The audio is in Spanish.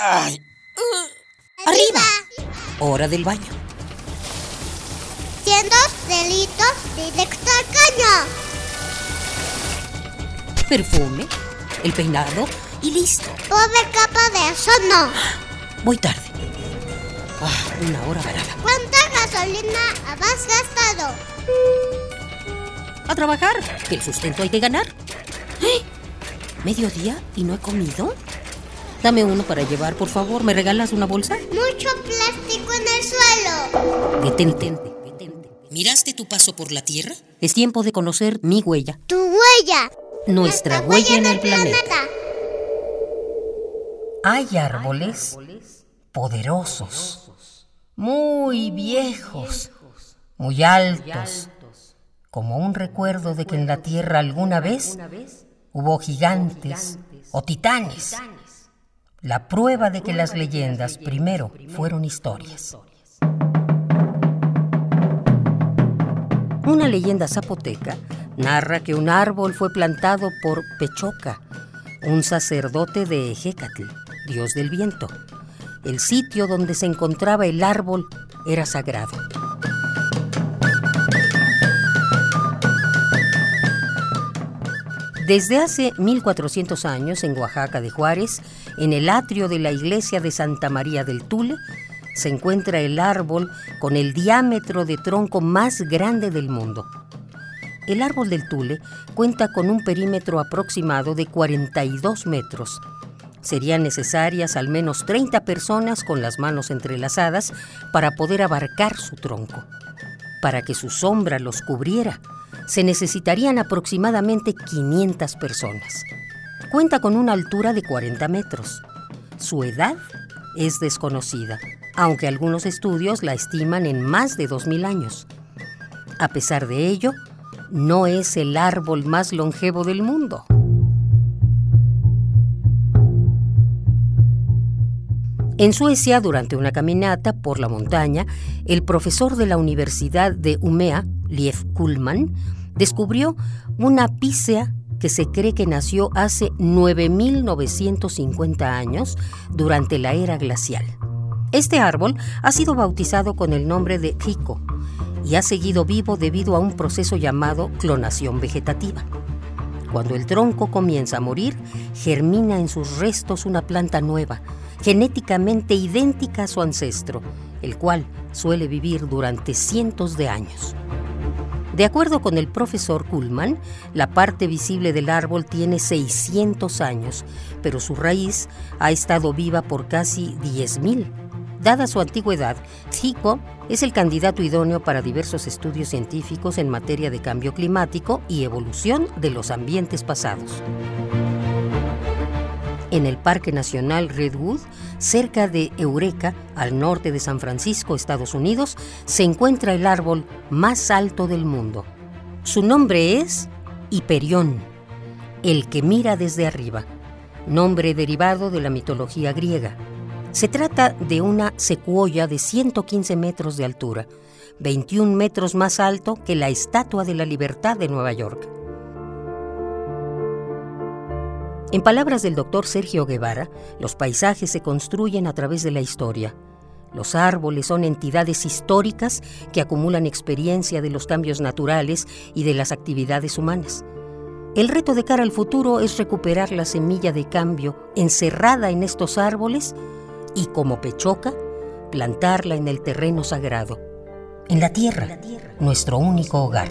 ¡Ay! ¡Arriba! Hora del baño. Siendo delitos directo al caño. Perfume, el peinado y listo. Pobre capa de eso no. Voy tarde. Ah, una hora varada. ¿Cuánta gasolina has gastado? A trabajar, que el sustento hay que ganar. ¿Eh? ¿Mediodía y no he comido? Dame uno para llevar, por favor. ¿Me regalas una bolsa? Mucho plástico en el suelo. Detente, detente. ¿Miraste tu paso por la Tierra? Es tiempo de conocer mi huella. Tu huella. Nuestra huella en el planeta. Hay árboles poderosos, muy viejos, muy altos, como un recuerdo de que en la Tierra alguna vez hubo gigantes o titanes. La prueba de que las leyendas primero fueron historias. Una leyenda zapoteca narra que un árbol fue plantado por Pechoca, un sacerdote de Ejecatl, dios del viento. El sitio donde se encontraba el árbol era sagrado. Desde hace 1400 años, en Oaxaca de Juárez, en el atrio de la iglesia de Santa María del Tule, se encuentra el árbol con el diámetro de tronco más grande del mundo. El árbol del Tule cuenta con un perímetro aproximado de 42 metros. Serían necesarias al menos 30 personas con las manos entrelazadas para poder abarcar su tronco. Para que su sombra los cubriera, se necesitarían aproximadamente 500 personas. Cuenta con una altura de 40 metros. Su edad es desconocida, aunque algunos estudios la estiman en más de 2.000 años. A pesar de ello, no es el árbol más longevo del mundo. En Suecia, durante una caminata por la montaña, el profesor de la Universidad de Umea, Lief Kuhlmann, descubrió una pícea que se cree que nació hace 9.950 años durante la era glacial. Este árbol ha sido bautizado con el nombre de Jico y ha seguido vivo debido a un proceso llamado clonación vegetativa. Cuando el tronco comienza a morir, germina en sus restos una planta nueva, genéticamente idéntica a su ancestro, el cual suele vivir durante cientos de años. De acuerdo con el profesor Kuhlman, la parte visible del árbol tiene 600 años, pero su raíz ha estado viva por casi 10.000. Dada su antigüedad, Chico es el candidato idóneo para diversos estudios científicos en materia de cambio climático y evolución de los ambientes pasados. En el Parque Nacional Redwood, cerca de Eureka, al norte de San Francisco, Estados Unidos, se encuentra el árbol más alto del mundo. Su nombre es Hiperión, el que mira desde arriba, nombre derivado de la mitología griega. Se trata de una secuoya de 115 metros de altura, 21 metros más alto que la Estatua de la Libertad de Nueva York. En palabras del doctor Sergio Guevara, los paisajes se construyen a través de la historia. Los árboles son entidades históricas que acumulan experiencia de los cambios naturales y de las actividades humanas. El reto de cara al futuro es recuperar la semilla de cambio encerrada en estos árboles y, como pechoca, plantarla en el terreno sagrado, en la tierra, nuestro único hogar.